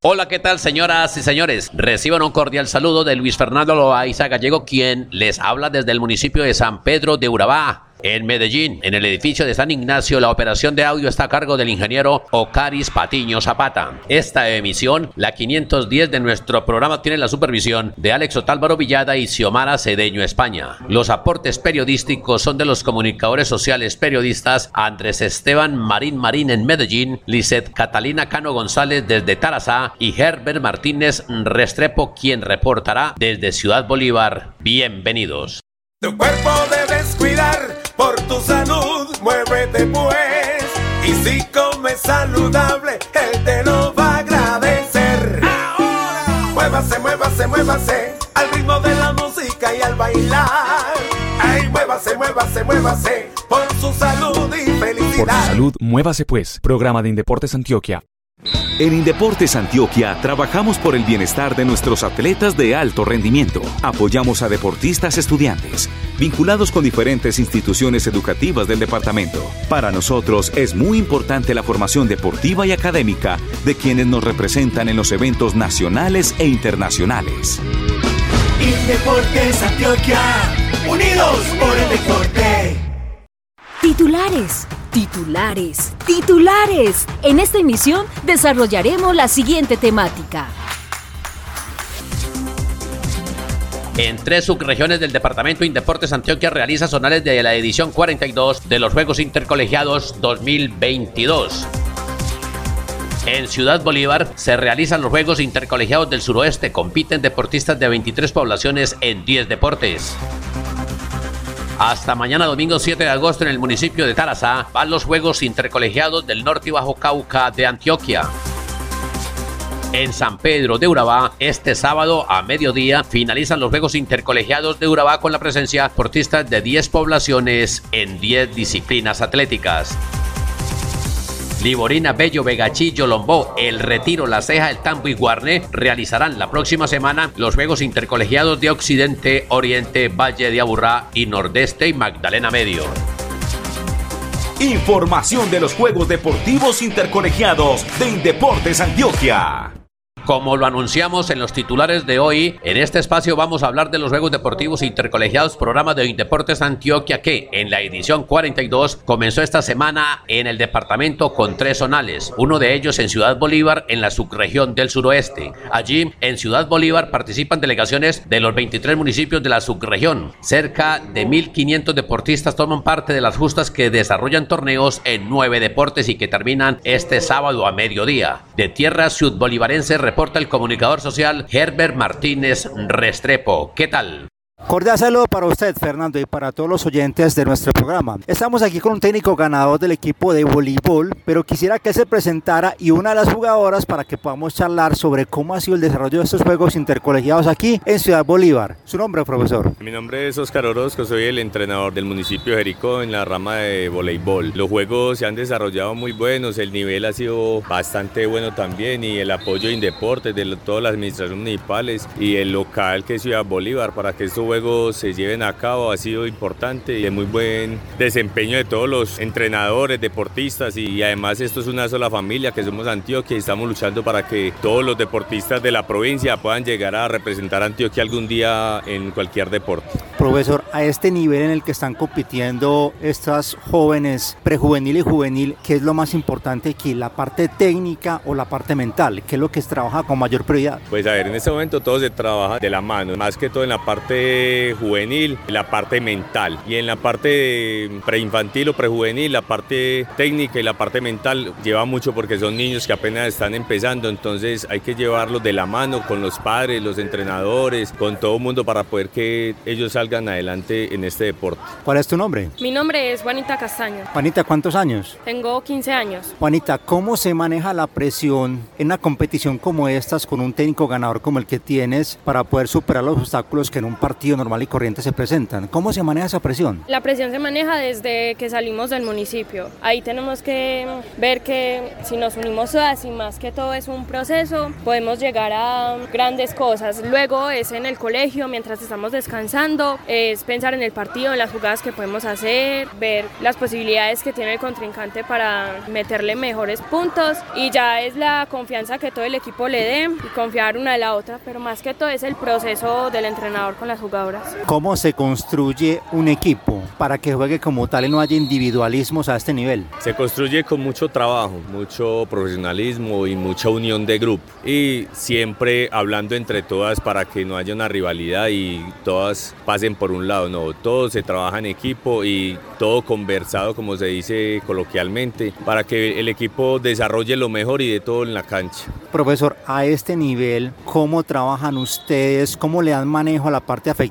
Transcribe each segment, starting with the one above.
Hola, ¿qué tal, señoras y señores? Reciban un cordial saludo de Luis Fernando Loaiza Gallego, quien les habla desde el municipio de San Pedro de Urabá en Medellín, en el edificio de San Ignacio, la operación de audio está a cargo del ingeniero Ocaris Patiño Zapata. Esta emisión, la 510 de nuestro programa, tiene la supervisión de Alex Otálvaro Villada y Xiomara Cedeño España. Los aportes periodísticos son de los comunicadores sociales periodistas Andrés Esteban Marín Marín en Medellín, Lizeth Catalina Cano González desde Tarazá y Herbert Martínez Restrepo, quien reportará desde Ciudad Bolívar. Bienvenidos. Cuidar por tu salud, muévete pues. Y si comes saludable, él te lo va a agradecer. Ahora, muévase, muévase, muévase, al ritmo de la música y al bailar. Ay, muévase, muévase, muévase, por su salud y felicidad. Por su salud, muévase pues. Programa de Indeportes Antioquia. En Indeportes Antioquia trabajamos por el bienestar de nuestros atletas de alto rendimiento. Apoyamos a deportistas estudiantes, vinculados con diferentes instituciones educativas del departamento. Para nosotros es muy importante la formación deportiva y académica de quienes nos representan en los eventos nacionales e internacionales. Indeportes Antioquia, unidos por el deporte. Titulares, titulares, titulares. En esta emisión desarrollaremos la siguiente temática. En tres subregiones del departamento Indeportes Antioquia realiza zonales de la edición 42 de los Juegos Intercolegiados 2022. En Ciudad Bolívar se realizan los Juegos Intercolegiados del Suroeste. Compiten deportistas de 23 poblaciones en 10 deportes. Hasta mañana domingo 7 de agosto en el municipio de Tarazá van los Juegos Intercolegiados del Norte y Bajo Cauca de Antioquia. En San Pedro de Urabá, este sábado a mediodía finalizan los Juegos Intercolegiados de Urabá con la presencia de deportistas de 10 poblaciones en 10 disciplinas atléticas. Liborina, Bello, Vegachillo, Lombó, El Retiro, La Ceja, El Tambo y Guarné realizarán la próxima semana los Juegos Intercolegiados de Occidente, Oriente, Valle de Aburrá y Nordeste y Magdalena Medio. Información de los Juegos Deportivos Intercolegiados de Indeportes Antioquia. Como lo anunciamos en los titulares de hoy, en este espacio vamos a hablar de los Juegos Deportivos Intercolegiados, programa de Indeportes Antioquia, que en la edición 42 comenzó esta semana en el departamento con tres zonales, uno de ellos en Ciudad Bolívar, en la subregión del suroeste. Allí, en Ciudad Bolívar, participan delegaciones de los 23 municipios de la subregión. Cerca de 1.500 deportistas toman parte de las justas que desarrollan torneos en nueve deportes y que terminan este sábado a mediodía. De tierra sudbolivarense reporta el comunicador social Herbert Martínez Restrepo. ¿Qué tal? Cordial saludo para usted, Fernando, y para todos los oyentes de nuestro programa. Estamos aquí con un técnico ganador del equipo de voleibol, pero quisiera que se presentara y una de las jugadoras para que podamos charlar sobre cómo ha sido el desarrollo de estos juegos intercolegiados aquí en Ciudad Bolívar. Su nombre, profesor. Mi nombre es Oscar Orozco, soy el entrenador del municipio de Jericó en la rama de voleibol. Los juegos se han desarrollado muy buenos, el nivel ha sido bastante bueno también y el apoyo en deportes de todas las administraciones municipales y el local que es Ciudad Bolívar para que estos juegos se lleven a cabo ha sido importante y de muy buen desempeño de todos los entrenadores, deportistas y además esto es una sola familia que somos Antioquia y estamos luchando para que todos los deportistas de la provincia puedan llegar a representar a Antioquia algún día en cualquier deporte. Profesor, a este nivel en el que están compitiendo estas jóvenes prejuvenil y juvenil, ¿qué es lo más importante aquí? ¿La parte técnica o la parte mental? ¿Qué es lo que se trabaja con mayor prioridad? Pues a ver, en este momento todo se trabaja de la mano, más que todo en la parte parte juvenil, la parte mental. Y en la parte preinfantil o prejuvenil, la parte técnica y la parte mental lleva mucho porque son niños que apenas están empezando, entonces hay que llevarlos de la mano con los padres, los entrenadores, con todo el mundo para poder que ellos salgan adelante en este deporte. ¿Cuál es tu nombre? Mi nombre es Juanita Castaño. Juanita, ¿cuántos años? Tengo 15 años. Juanita, ¿cómo se maneja la presión en una competición como estas con un técnico ganador como el que tienes para poder superar los obstáculos que en un partido normal y corriente se presentan? ¿Cómo se maneja esa presión? La presión se maneja desde que salimos del municipio. Ahí tenemos que ver que si nos unimos todas y más que todo es un proceso, podemos llegar a grandes cosas. Luego es en el colegio, mientras estamos descansando, es pensar en el partido, en las jugadas que podemos hacer, ver las posibilidades que tiene el contrincante para meterle mejores puntos y ya es la confianza que todo el equipo le dé y confiar una de la otra, pero más que todo es el proceso del entrenador con las jugadoras. ¿Cómo se construye un equipo para que juegue como tal y no haya individualismos a este nivel? Se construye con mucho trabajo, mucho profesionalismo y mucha unión de grupo y siempre hablando entre todas para que no haya una rivalidad y todas pasen por un lado, no, todo se trabaja en equipo y todo conversado como se dice coloquialmente para que el equipo desarrolle lo mejor y de todo en la cancha. Profesor, a este nivel, ¿cómo trabajan ustedes? ¿Cómo le dan manejo a la parte afectiva?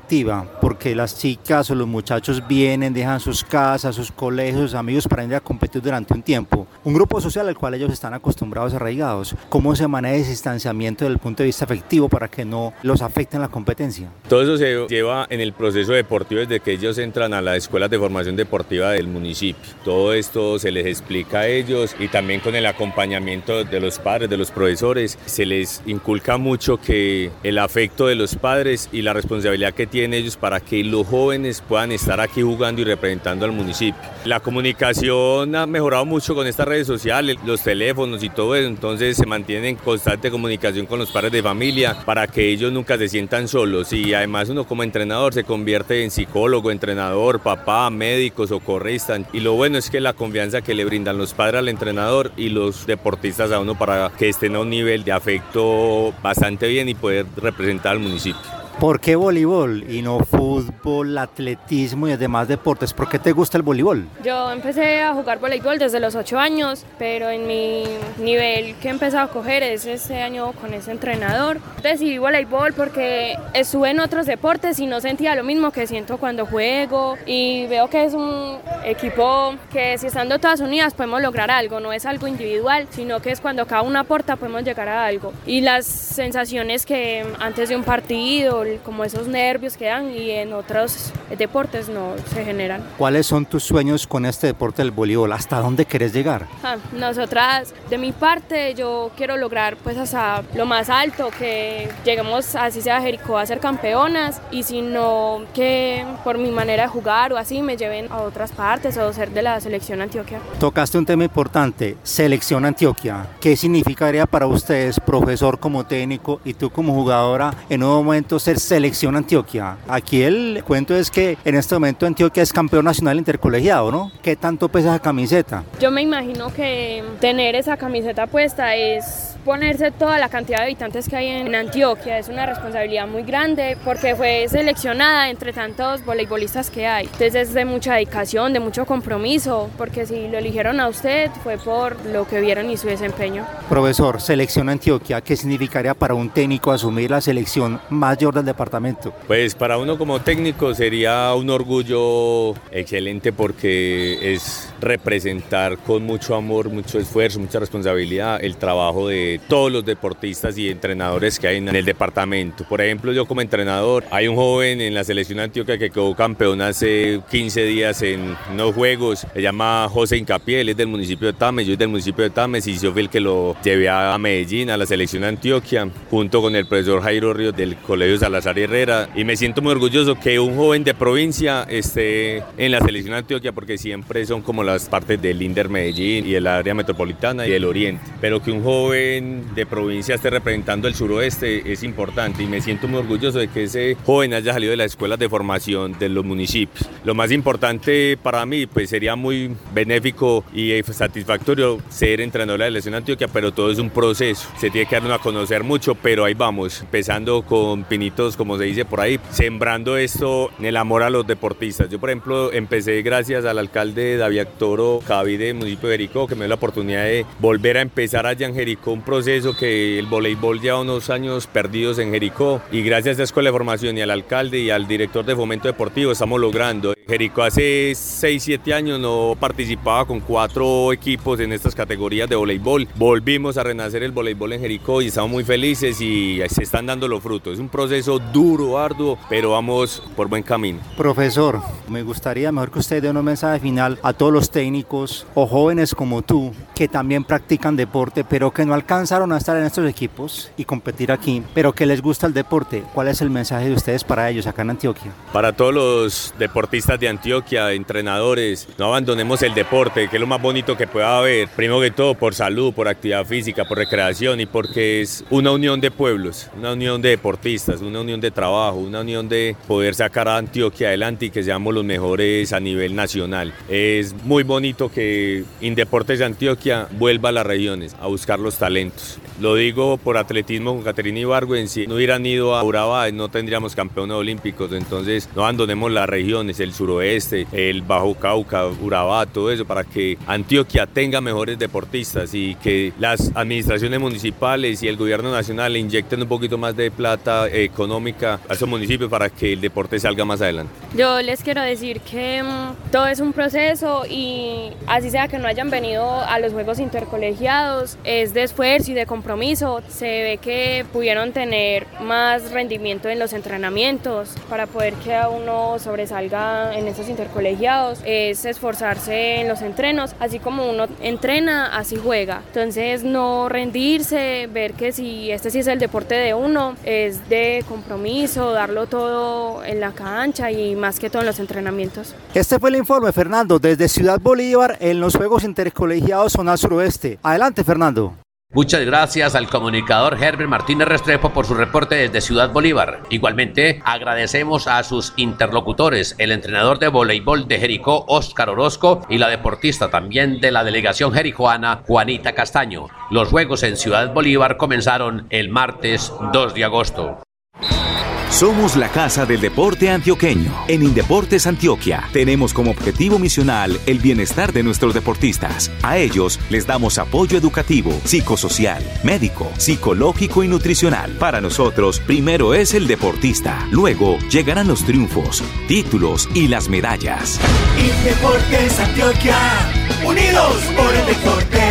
Porque las chicas o los muchachos vienen, dejan sus casas, sus colegios, sus amigos para ir a competir durante un tiempo. Un grupo social al cual ellos están acostumbrados, arraigados. ¿Cómo se maneja ese distanciamiento desde el punto de vista afectivo para que no los afecte en la competencia? Todo eso se lleva en el proceso deportivo desde que ellos entran a las escuelas de formación deportiva del municipio. Todo esto se les explica a ellos y también con el acompañamiento de los padres, de los profesores, se les inculca mucho que el afecto de los padres y la responsabilidad que tienen ellos para que los jóvenes puedan estar aquí jugando y representando al municipio. La comunicación ha mejorado mucho con estas redes sociales, los teléfonos y todo eso, entonces se mantiene en constante comunicación con los padres de familia para que ellos nunca se sientan solos y además uno como entrenador se convierte en psicólogo, entrenador, papá, médico, socorrista y lo bueno es que la confianza que le brindan los padres al entrenador y los deportistas a uno para que estén a un nivel de afecto bastante bien y poder representar al municipio. ¿Por qué voleibol y no fútbol, atletismo y demás deportes? ¿Por qué te gusta el voleibol? Yo empecé a jugar voleibol desde los 8 años, pero en mi nivel que he empezado a coger es ese año con ese entrenador. Decidí voleibol porque estuve en otros deportes y no sentía lo mismo que siento cuando juego y veo que es un equipo que si estando todas unidas podemos lograr algo, no es algo individual, sino que es cuando cada una aporta podemos llegar a algo. Y las sensaciones que antes de un partido, como esos nervios que dan y en otros deportes no se generan. ¿Cuáles son tus sueños con este deporte del voleibol? ¿Hasta dónde querés llegar? Ah, nosotras, de mi parte, yo quiero lograr pues hasta lo más alto, que lleguemos así sea Jericó a ser campeonas y si no que por mi manera de jugar o así me lleven a otras partes o ser de la selección Antioquia. Tocaste un tema importante, selección Antioquia. ¿Qué significaría para ustedes, profesor como técnico y tú como jugadora, en un momento ser selección Antioquia? Aquí el cuento es que en este momento Antioquia es campeón nacional intercolegiado, ¿no? ¿Qué tanto pesa esa camiseta? Yo me imagino que tener esa camiseta puesta es ponerse toda la cantidad de habitantes que hay en Antioquia. Es una responsabilidad muy grande porque fue seleccionada entre tantos voleibolistas que hay. Entonces es de mucha dedicación, de mucho compromiso, porque si lo eligieron a usted fue por lo que vieron y su desempeño. Profesor, selección Antioquia, ¿qué significaría para un técnico asumir la selección mayor del departamento? Pues para uno como técnico sería un orgullo excelente porque es representar con mucho amor, mucho esfuerzo, mucha responsabilidad el trabajo de todos los deportistas y entrenadores que hay en el departamento. Por ejemplo, yo como entrenador, hay un joven en la selección Antioquia que quedó campeón hace 15 días en unos juegos, se llama José Incapié, él es del municipio de Tames, yo soy del municipio de Tames y yo fui el que lo llevé a Medellín, a la selección Antioquia, junto con el profesor Jairo Ríos del Colegio Salazar Herrera. Y me siento muy orgulloso que un joven de provincia esté en la selección Antioquia porque siempre son como las partes del Inder Medellín y el área metropolitana y el oriente, pero que un joven joven de provincia esté representando el suroeste es importante y me siento muy orgulloso de que ese joven haya salido de las escuelas de formación de los municipios. Lo más importante para mí pues sería muy benéfico y satisfactorio ser entrenador de la selección Antioquia, pero todo es un proceso. Se tiene que dar a conocer mucho, pero ahí vamos, empezando con pinitos, como se dice por ahí, sembrando esto en el amor a los deportistas. Yo, por ejemplo, empecé gracias al alcalde David Toro Cavide municipio de Jericó, que me dio la oportunidad de volver a empezar allá en Jericó un proceso que el voleibol lleva unos años perdidos en Jericó y gracias a escuela de formación y al alcalde y al director de fomento deportivo estamos logrando. Jericó hace 6, 7 años no participaba con cuatro equipos en estas categorías de voleibol. Volvimos a renacer el voleibol en Jericó y estamos muy felices y se están dando los frutos. Es un proceso duro, arduo, pero vamos por buen camino. Profesor, me gustaría mejor que usted dé un mensaje final a todos los técnicos o jóvenes como tú que también practican deporte, pero que no alcanzaron a estar en estos equipos y competir aquí, pero que les gusta el deporte. ¿Cuál es el mensaje de ustedes para ellos acá en Antioquia? Para todos los deportistas de Antioquia, entrenadores, no abandonemos el deporte, que es lo más bonito que pueda haber. Primero que todo por salud, por actividad física, por recreación y porque es una unión de pueblos, una unión de deportistas, una unión de trabajo, una unión de poder sacar a Antioquia adelante y que seamos los mejores a nivel nacional. Es muy bonito que Indeportes de Antioquia vuelva a las regiones a buscar los talentos. Lo digo por atletismo con Caterina Ibargüen, si no hubieran ido a Urabá no tendríamos campeones olímpicos, entonces no abandonemos las regiones, el suroeste, el Bajo Cauca, Urabá, todo eso, para que Antioquia tenga mejores deportistas y que las administraciones municipales y el gobierno nacional inyecten un poquito más de plata económica a esos municipios para que el deporte salga más adelante. Yo les quiero decir que mm, todo es un proceso y así sea que no hayan venido a los Juegos Intercolegiados, es de esfuerzo y de compromiso se ve que pudieron tener más rendimiento en los entrenamientos para poder que a uno sobresalga en esos intercolegiados, es esforzarse en los entrenos, así como uno entrena, así juega. Entonces no rendirse, ver que si este sí es el deporte de uno, es de compromiso, darlo todo en la cancha y más que todo en los entrenamientos. Este fue el informe, Fernando, desde Ciudad Bolívar en los Juegos Intercolegiados Zona Suroeste. Adelante, Fernando. Muchas gracias al comunicador Herbert Martínez Restrepo por su reporte desde Ciudad Bolívar. Igualmente, agradecemos a sus interlocutores, el entrenador de voleibol de Jericó, Óscar Orozco, y la deportista también de la delegación jericoana, Juanita Castaño. Los Juegos en Ciudad Bolívar comenzaron el martes 2 de agosto. Somos la Casa del Deporte Antioqueño. En Indeportes Antioquia tenemos como objetivo misional el bienestar de nuestros deportistas. A ellos les damos apoyo educativo, psicosocial, médico, psicológico y nutricional. Para nosotros, primero es el deportista. Luego llegarán los triunfos, títulos y las medallas. Indeportes Antioquia, unidos por el deporte.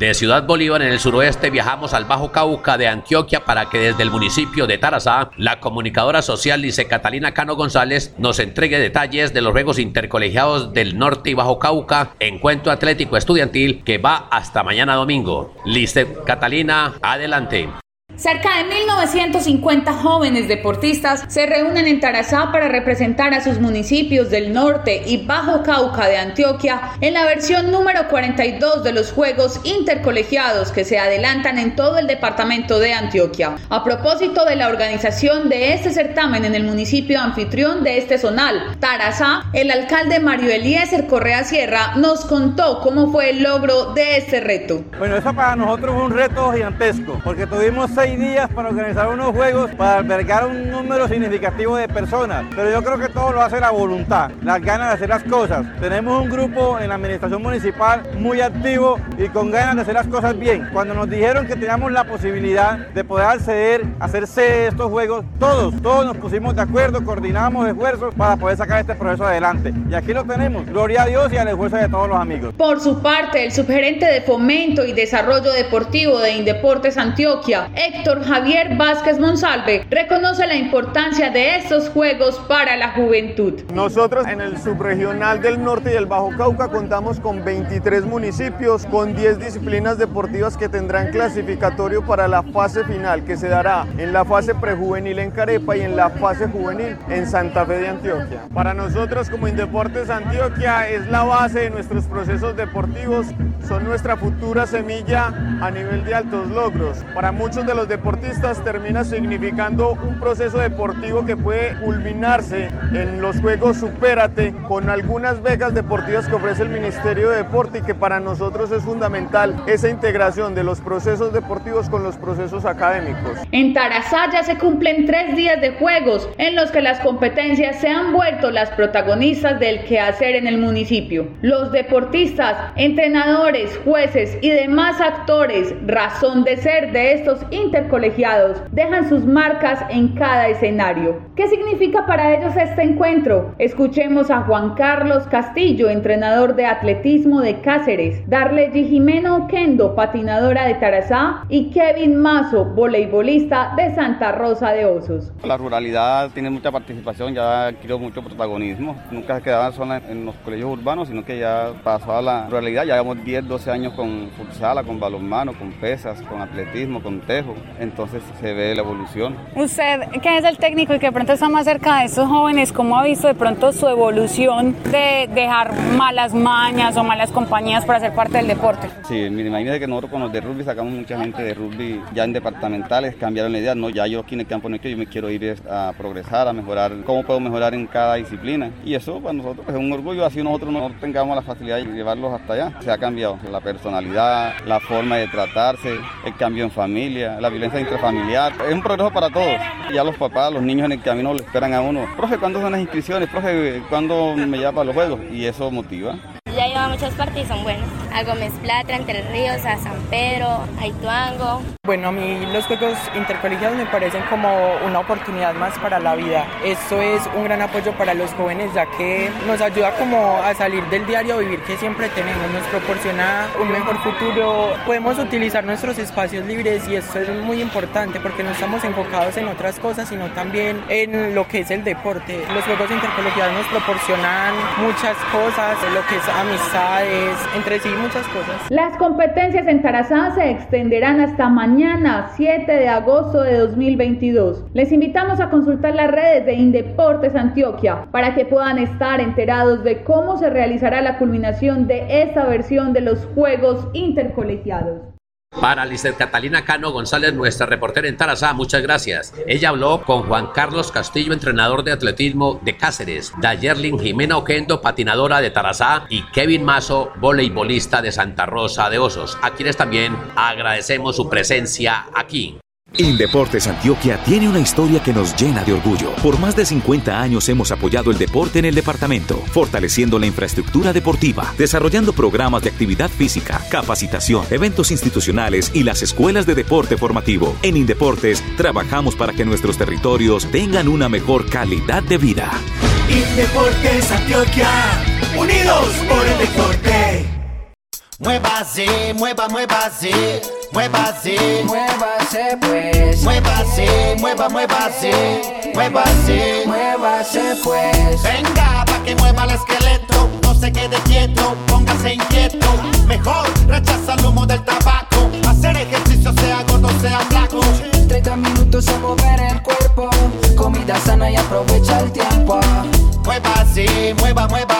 De Ciudad Bolívar en el suroeste viajamos al Bajo Cauca de Antioquia para que desde el municipio de Tarazá la comunicadora social Lice Catalina Cano González nos entregue detalles de los Juegos Intercolegiados del Norte y Bajo Cauca, encuentro atlético estudiantil que va hasta mañana domingo. Lice Catalina, adelante. Cerca de 1.950 jóvenes deportistas se reúnen en Tarazá para representar a sus municipios del norte y Bajo Cauca de Antioquia en la versión número 42 de los Juegos Intercolegiados que se adelantan en todo el departamento de Antioquia. A propósito de la organización de este certamen en el municipio anfitrión de este zonal, Tarazá, el alcalde Mario Eliezer Correa Sierra nos contó cómo fue el logro de este reto. Bueno, eso para nosotros fue un reto gigantesco porque tuvimos seis días para organizar unos juegos para albergar un número significativo de personas. Pero yo creo que todo lo hace la voluntad, las ganas de hacer las cosas. Tenemos un grupo en la administración municipal muy activo y con ganas de hacer las cosas bien. Cuando nos dijeron que teníamos la posibilidad de poder acceder, hacerse estos juegos, todos, todos nos pusimos de acuerdo, coordinamos esfuerzos para poder sacar este proceso adelante. Y aquí lo tenemos. Gloria a Dios y al esfuerzo de todos los amigos. Por su parte, el subgerente de Fomento y Desarrollo Deportivo de Indeportes Antioquia, Héctor Javier Vázquez Monsalve reconoce la importancia de estos Juegos para la juventud. Nosotros en el subregional del norte y el Bajo Cauca contamos con 23 municipios, con 10 disciplinas deportivas que tendrán clasificatorio para la fase final, que se dará en la fase prejuvenil en Carepa y en la fase juvenil en Santa Fe de Antioquia. Para nosotros como Indeportes Antioquia es la base de nuestros procesos deportivos, son nuestra futura semilla a nivel de altos logros. Para muchos de los deportistas termina significando un proceso deportivo que puede culminarse en los Juegos Supérate con algunas becas deportivas que ofrece el Ministerio de Deporte y que para nosotros es fundamental esa integración de los procesos deportivos con los procesos académicos. En Tarazá ya se cumplen tres días de juegos en los que las competencias se han vuelto las protagonistas del quehacer en el municipio. Los deportistas, entrenadores, jueces y demás actores, razón de ser de estos intercolegiados, dejan sus marcas en cada escenario. ¿Qué significa para ellos este encuentro? Escuchemos a Juan Carlos Castillo, entrenador de atletismo de Cáceres, Darley Jimeno Kendo, patinadora de Tarazá, y Kevin Mazo, voleibolista de Santa Rosa de Osos. La ruralidad tiene mucha participación, ya adquirió mucho protagonismo. Nunca se quedaba sola en los colegios urbanos, sino que ya pasó a la ruralidad. Ya llevamos 10, 12 años con futsal, con balonmano, con pesas, con atletismo, con tejo. Entonces se ve la evolución. Usted, que es el técnico y que de pronto está más cerca de estos jóvenes, ¿cómo ha visto de pronto su evolución de dejar malas mañas o malas compañías para ser parte del deporte? Sí, mire, imagínate que nosotros con los de rugby sacamos mucha gente de rugby ya en departamentales, cambiaron la idea, no, ya yo aquí en el campo no yo me quiero ir a progresar, a mejorar, cómo puedo mejorar en cada disciplina. Y eso para nosotros es un orgullo, así nosotros no tengamos la facilidad de llevarlos hasta allá. Se ha cambiado la personalidad, la forma de tratarse, el cambio en familia, la violencia intrafamiliar. Es un progreso para todos. Ya los papás, los niños en el camino le esperan a uno. Profe, ¿cuándo son las inscripciones? Profe, ¿cuándo me lleva para los juegos? Y eso motiva. Ya lleva muchas partes y son buenas. A Gómez Plata, Entre Ríos, a San Pedro, a Ituango. Bueno, a mí los juegos intercolegiados me parecen como una oportunidad más para la vida. Esto es un gran apoyo para los jóvenes ya que nos ayuda como a salir del diario vivir que siempre tenemos, nos proporciona un mejor futuro. Podemos utilizar nuestros espacios libres y esto es muy importante porque no estamos enfocados en otras cosas, sino también en lo que es el deporte. Los juegos intercolegiados nos proporcionan muchas cosas, lo que es amistades, entre sí muchas cosas. Las competencias en Tarazá se extenderán hasta mañana, 7 de agosto de 2022. Les invitamos a consultar las redes de Indeportes Antioquia para que puedan estar enterados de cómo se realizará la culminación de esta versión de los Juegos Intercolegiados. Para Lister Catalina Cano González, nuestra reportera en Tarazá, muchas gracias. Ella habló con Juan Carlos Castillo, entrenador de atletismo de Cáceres, Dayerlin Jimena Oquendo, patinadora de Tarazá, y Kevin Mazo, voleibolista de Santa Rosa de Osos, a quienes también agradecemos su presencia aquí. Indeportes Antioquia tiene una historia que nos llena de orgullo. Por más de 50 años hemos apoyado el deporte en el departamento, fortaleciendo la infraestructura deportiva, desarrollando programas de actividad física, capacitación, eventos institucionales y las escuelas de deporte formativo. En Indeportes trabajamos para que nuestros territorios tengan una mejor calidad de vida. Indeportes Antioquia, unidos por el deporte. Muévase, mueva, muévase, muévase, muévase pues, muévase, mueva, muévase, muévase, muévase pues. Venga, pa' que mueva el esqueleto, no se quede quieto, póngase inquieto. Mejor rechaza el humo del tabaco, hacer ejercicio sea gordo, sea flaco. 30 minutos a mover el cuerpo, comida sana y aprovecha el tiempo. Muévase, mueva, muévase,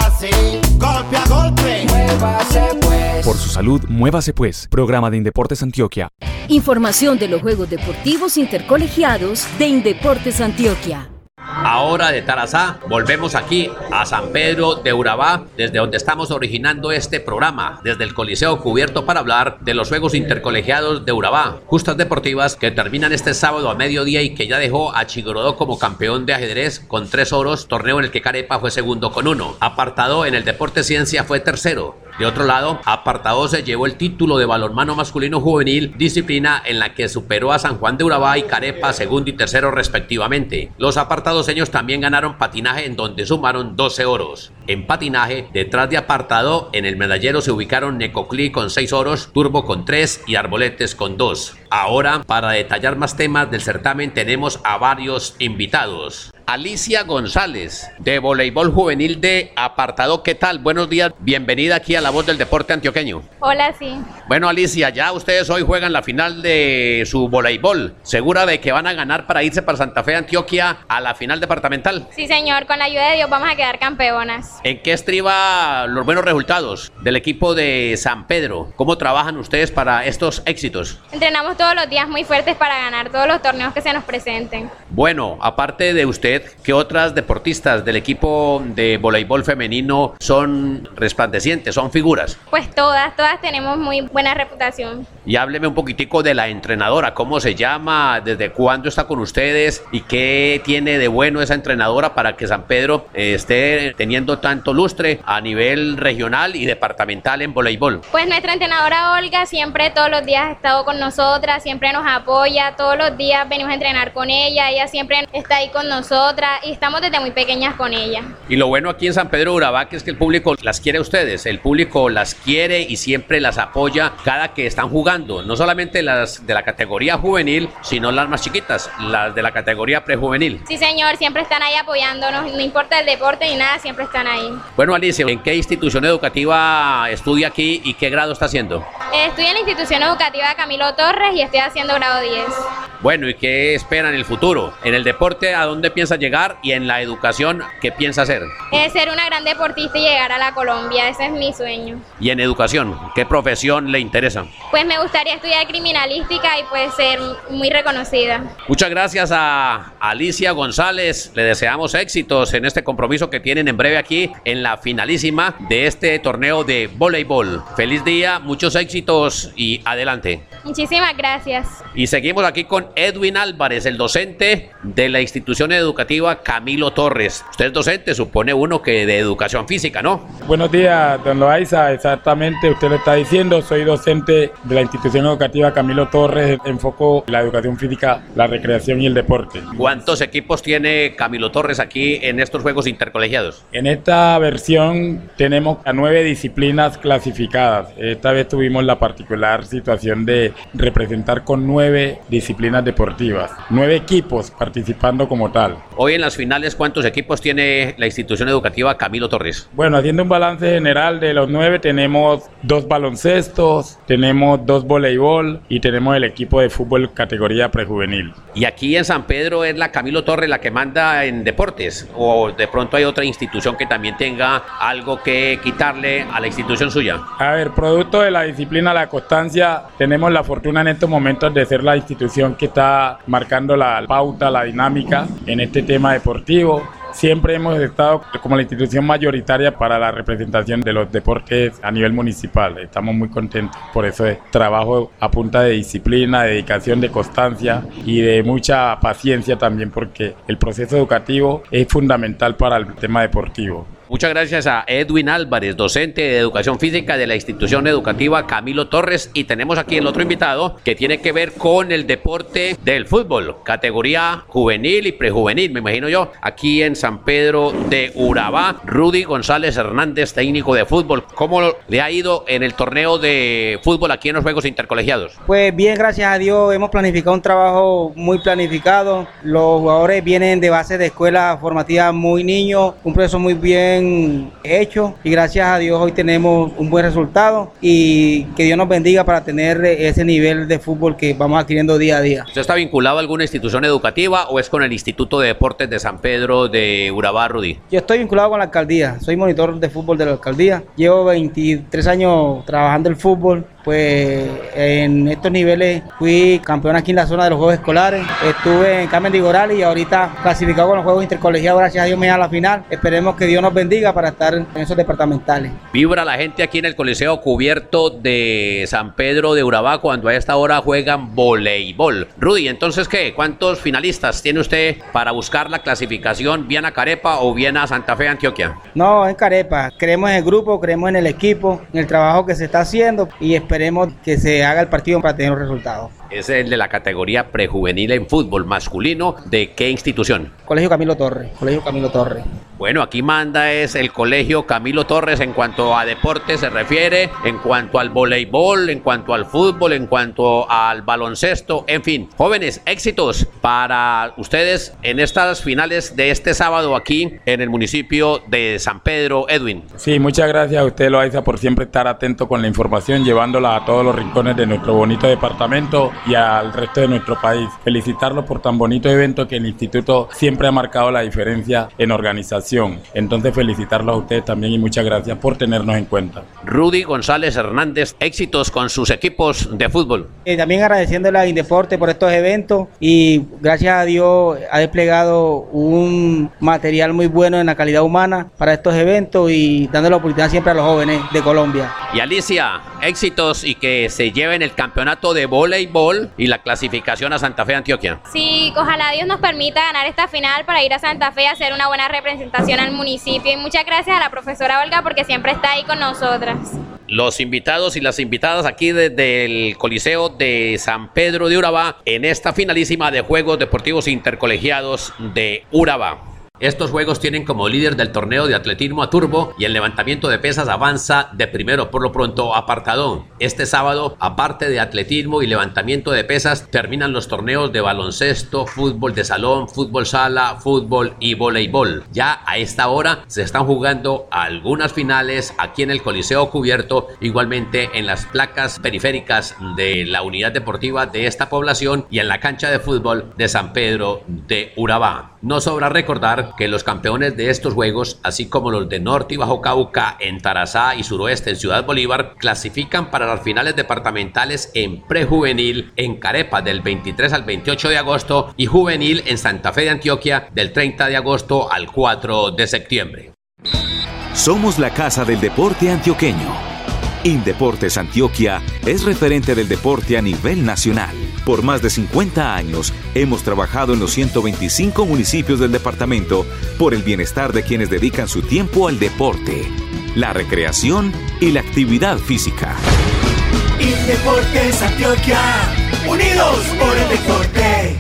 salud, muévase pues. Programa de Indeportes Antioquia. Información de los Juegos Deportivos Intercolegiados de Indeportes Antioquia. Ahora de Tarazá, volvemos aquí a San Pedro de Urabá, desde donde estamos originando este programa, desde el Coliseo cubierto para hablar de los Juegos Intercolegiados de Urabá, justas deportivas que terminan este sábado a mediodía y que ya dejó a Chigorodó como campeón de ajedrez con tres oros, torneo en el que Carepa fue segundo con uno. Apartado en el Deporte Ciencia fue tercero. De otro lado, Apartado se llevó el título de balonmano masculino juvenil, disciplina en la que superó a San Juan de Urabá y Carepa segundo y tercero respectivamente. Los apartadoseños también ganaron patinaje en donde sumaron 12 oros. En patinaje, detrás de Apartado, en el medallero se ubicaron Necoclí con 6 oros, Turbo con 3 y Arboletes con 2. Ahora, para detallar más temas del certamen, tenemos a varios invitados. Alicia González, de voleibol juvenil de apartado. ¿Qué tal? Buenos días, bienvenida aquí a La Voz del Deporte Antioqueño. Hola, sí. Bueno, Alicia, ya ustedes hoy juegan la final de su voleibol. ¿Segura de que van a ganar para irse para Santa Fe, Antioquia, a la final departamental? Sí, señor, con la ayuda de Dios vamos a quedar campeonas. ¿En qué estriba los buenos resultados del equipo de San Pedro? ¿Cómo trabajan ustedes para estos éxitos? Entrenamos todos los días muy fuertes para ganar todos los torneos que se nos presenten. Bueno, aparte de usted, ¿qué otras deportistas del equipo de voleibol femenino son resplandecientes, son figuras? Pues todas, todas tenemos muy buena reputación. Y hábleme un poquitico de la entrenadora, cómo se llama, desde cuándo está con ustedes y qué tiene de bueno esa entrenadora para que San Pedro eh, esté teniendo tanto lustre a nivel regional y departamental en voleibol. Pues nuestra entrenadora Olga siempre todos los días ha estado con nosotras, siempre nos apoya, todos los días venimos a entrenar con ella, ella siempre está ahí con nosotras y estamos desde muy pequeñas con ella. Y lo bueno aquí en San Pedro de es que el público las quiere a ustedes, el público las quiere y siempre las apoya cada que están jugando, no solamente las de la categoría juvenil, sino las más chiquitas, las de la categoría prejuvenil. Sí, señor, siempre están ahí apoyándonos, no importa el deporte ni nada, siempre están ahí. Bueno, Alicia, ¿en qué institución educativa estudia aquí y qué grado está haciendo? Eh, Estudio en la institución educativa Camilo Torres y estoy haciendo grado 10. Bueno, ¿y qué espera en el futuro? En el deporte, ¿a dónde piensa llegar? Y en la educación, ¿qué piensa hacer? Eh, ser una gran deportista y llegar a la Colombia, ese es mi sueño. Y en educación, ¿qué profesión le interesa? Pues me gustaría estudiar criminalística y pues ser muy reconocida. Muchas gracias a Alicia González. Le deseamos éxitos en este compromiso que tienen en breve aquí en la finalísima de este torneo de voleibol. Feliz día, muchos éxitos y adelante. Muchísimas gracias. Y seguimos aquí con Edwin Álvarez, el docente de la institución educativa Camilo Torres. Usted es docente, supone uno que de educación física, ¿no? Buenos días, don Loaiza. Exactamente, usted lo está diciendo. Soy docente de la institución educativa Camilo Torres. Enfoco la educación física, la recreación y el deporte. ¿Cuántos equipos tiene Camilo Torres aquí en estos Juegos Intercolegiados? En esta versión tenemos a nueve disciplinas clasificadas. Esta vez tuvimos la particular situación de representar con nueve disciplinas deportivas. Nueve equipos participando como tal. Hoy en las finales, ¿cuántos equipos tiene la institución educativa Camilo Torres? Bueno, haciendo un balance general de los nueve, tenemos dos baloncestos, tenemos dos voleibol y tenemos el equipo de fútbol categoría prejuvenil. ¿Y aquí en San Pedro es la Camilo Torres la que manda en deportes? ¿O de pronto hay otra institución que también tenga algo que quitarle a la institución suya? A ver, producto de la disciplina, la constancia, tenemos la fortuna en estos momentos de ser la institución que está marcando la pauta, la dinámica en este tema deportivo. Siempre hemos estado como la institución mayoritaria para la representación de los deportes a nivel municipal. Estamos muy contentos por eso es trabajo a punta de disciplina, de dedicación, de constancia y de mucha paciencia también porque el proceso educativo es fundamental para el tema deportivo. Muchas gracias a Edwin Álvarez, docente de educación física de la institución educativa Camilo Torres. Y tenemos aquí el otro invitado que tiene que ver con el deporte del fútbol, categoría juvenil y prejuvenil, me imagino yo, aquí en San Pedro de Urabá. Rudy González Hernández, técnico de fútbol. ¿Cómo le ha ido en el torneo de fútbol aquí en los Juegos Intercolegiados? Pues bien, gracias a Dios, hemos planificado un trabajo muy planificado. Los jugadores vienen de base de escuela formativa muy niños, un proceso muy bien hecho y gracias a Dios hoy tenemos un buen resultado y que Dios nos bendiga para tener ese nivel de fútbol que vamos adquiriendo día a día. ¿Usted está vinculado a alguna institución educativa o es con el Instituto de Deportes de San Pedro de Urabá, Rudy? Yo estoy vinculado con la alcaldía, soy monitor de fútbol de la alcaldía, llevo 23 años trabajando el fútbol pues en estos niveles fui campeón aquí en la zona de los Juegos Escolares, estuve en Carmen de Igoral y ahorita clasificado con los Juegos Intercolegiados, gracias a Dios me da la final. Esperemos que Dios nos bendiga para estar en esos departamentales. Vibra la gente aquí en el Coliseo Cubierto de San Pedro de Urabá cuando a esta hora juegan voleibol. Rudy, entonces, ¿qué? ¿Cuántos finalistas tiene usted para buscar la clasificación bien a Carepa o bien a Santa Fe, Antioquia? No, en Carepa. Creemos en el grupo, creemos en el equipo, en el trabajo que se está haciendo y esperemos que se haga el partido para tener los resultados. Es el de la categoría prejuvenil en fútbol masculino. ¿De qué institución? Colegio Camilo Torres. Colegio Camilo Torres. Bueno, aquí manda es el Colegio Camilo Torres en cuanto a deporte se refiere, en cuanto al voleibol, en cuanto al fútbol, en cuanto al baloncesto, en fin. Jóvenes, éxitos para ustedes en estas finales de este sábado aquí en el municipio de San Pedro, Edwin. Sí, muchas gracias a usted, Loaiza, por siempre estar atento con la información, llevándola a todos los rincones de nuestro bonito departamento y al resto de nuestro país. Felicitarlos por tan bonito evento que el instituto siempre ha marcado la diferencia en organización entonces felicitarlos a ustedes también y muchas gracias por tenernos en cuenta. Rudy González Hernández, éxitos con sus equipos de fútbol. Eh, también agradeciéndole a Indeporte por estos eventos y gracias a Dios ha desplegado un material muy bueno en la calidad humana para estos eventos y dando la oportunidad siempre a los jóvenes de Colombia. Y Alicia, éxitos y que se lleven el campeonato de voleibol y la clasificación a Santa Fe, Antioquia. Sí, ojalá Dios nos permita ganar esta final para ir a Santa Fe a hacer una buena representación al municipio y muchas gracias a la profesora Olga porque siempre está ahí con nosotras. Los invitados y las invitadas aquí desde el Coliseo de San Pedro de Urabá en esta finalísima de Juegos Deportivos Intercolegiados de Urabá. Estos juegos tienen como líder del torneo de atletismo a turbo y el levantamiento de pesas avanza de primero por lo pronto apartadón. Este sábado, aparte de atletismo y levantamiento de pesas, terminan los torneos de baloncesto, fútbol de salón, fútbol sala, fútbol y voleibol. Ya a esta hora se están jugando algunas finales aquí en el Coliseo Cubierto, igualmente en las placas periféricas de la unidad deportiva de esta población y en la cancha de fútbol de San Pedro de Urabá. No sobra recordar que los campeones de estos juegos, así como los de Norte y Bajo Cauca en Tarazá y Suroeste en Ciudad Bolívar, clasifican para las finales departamentales en prejuvenil en Carepa del 23 al 28 de agosto y juvenil en Santa Fe de Antioquia del 30 de agosto al 4 de septiembre. Somos la casa del deporte antioqueño. Indeportes Antioquia es referente del deporte a nivel nacional. Por más de 50 años hemos trabajado en los 125 municipios del departamento por el bienestar de quienes dedican su tiempo al deporte, la recreación y la actividad física. Indeportes Antioquia, unidos por el deporte.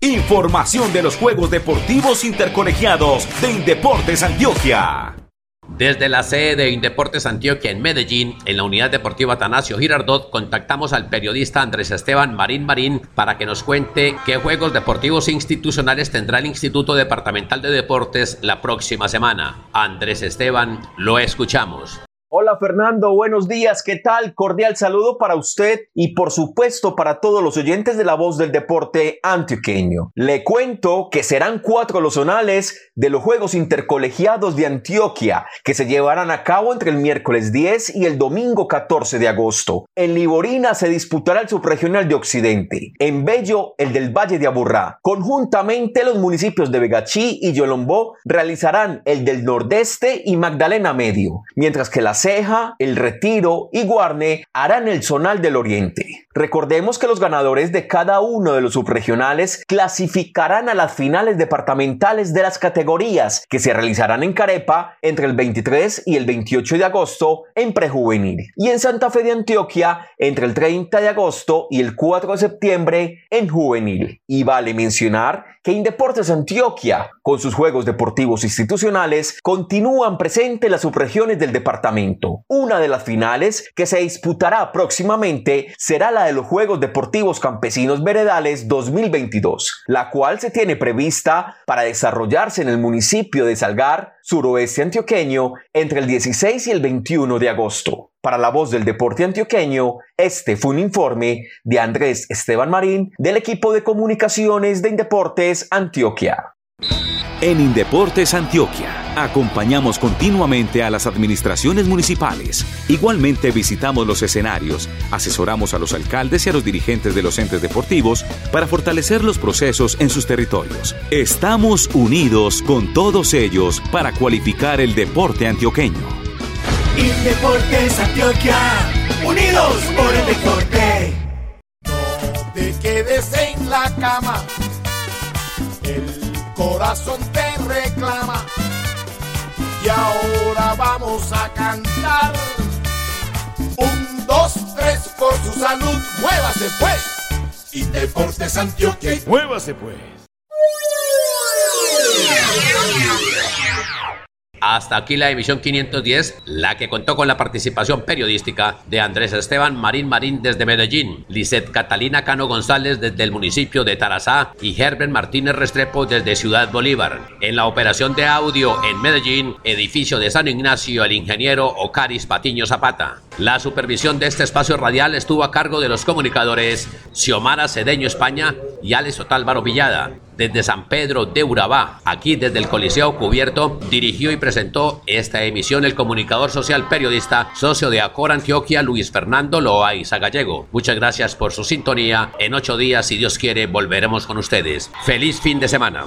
Información de los Juegos Deportivos Intercolegiados de Indeportes Antioquia. Desde la sede de Indeportes Antioquia en Medellín, en la unidad deportiva Atanasio Girardot, contactamos al periodista Andrés Esteban Marín Marín para que nos cuente qué juegos deportivos institucionales tendrá el Instituto Departamental de Deportes la próxima semana. Andrés Esteban, lo escuchamos. Hola Fernando, buenos días, ¿qué tal? Cordial saludo para usted y por supuesto para todos los oyentes de la voz del deporte antioqueño. Le cuento que serán cuatro los zonales de los Juegos Intercolegiados de Antioquia que se llevarán a cabo entre el miércoles 10 y el domingo 14 de agosto. En Liborina se disputará el subregional de Occidente, en Bello el del Valle de Aburrá. Conjuntamente los municipios de Vegachí y Yolombó realizarán el del Nordeste y Magdalena Medio, mientras que las Ceja, El Retiro y Guarne harán el Zonal del Oriente. Recordemos que los ganadores de cada uno de los subregionales clasificarán a las finales departamentales de las categorías que se realizarán en Carepa entre el 23 y el 28 de agosto en prejuvenil y en Santa Fe de Antioquia entre el 30 de agosto y el 4 de septiembre en juvenil. Y vale mencionar que Indeportes Antioquia, con sus juegos deportivos institucionales, continúan presentes las subregiones del departamento una de las finales que se disputará próximamente será la de los Juegos Deportivos Campesinos Veredales 2022, la cual se tiene prevista para desarrollarse en el municipio de Salgar, suroeste antioqueño, entre el 16 y el 21 de agosto. Para la voz del deporte antioqueño, este fue un informe de Andrés Esteban Marín del equipo de comunicaciones de Indeportes Antioquia. En Indeportes Antioquia acompañamos continuamente a las administraciones municipales. Igualmente visitamos los escenarios, asesoramos a los alcaldes y a los dirigentes de los entes deportivos para fortalecer los procesos en sus territorios. Estamos unidos con todos ellos para cualificar el deporte antioqueño. Indeportes Antioquia, unidos por el deporte. No te quedes en la cama, corazón te reclama. Y ahora vamos a cantar. Un, dos, tres, por su salud, muévase pues. Y Deportes Antioquia. Muévase pues. Hasta aquí la emisión 510, la que contó con la participación periodística de Andrés Esteban Marín Marín desde Medellín, Lisette Catalina Cano González desde el municipio de Tarazá y Herbert Martínez Restrepo desde Ciudad Bolívar. En la operación de audio en Medellín, edificio de San Ignacio, el ingeniero Ocaris Patiño Zapata. La supervisión de este espacio radial estuvo a cargo de los comunicadores Xiomara Cedeño España y Alex Otálvaro Villada. Desde San Pedro de Urabá, aquí desde el Coliseo Cubierto, dirigió y presentó esta emisión el comunicador social periodista, socio de Acor Antioquia, Luis Fernando Loaiza Gallego. Muchas gracias por su sintonía. En ocho días, si Dios quiere, volveremos con ustedes. Feliz fin de semana.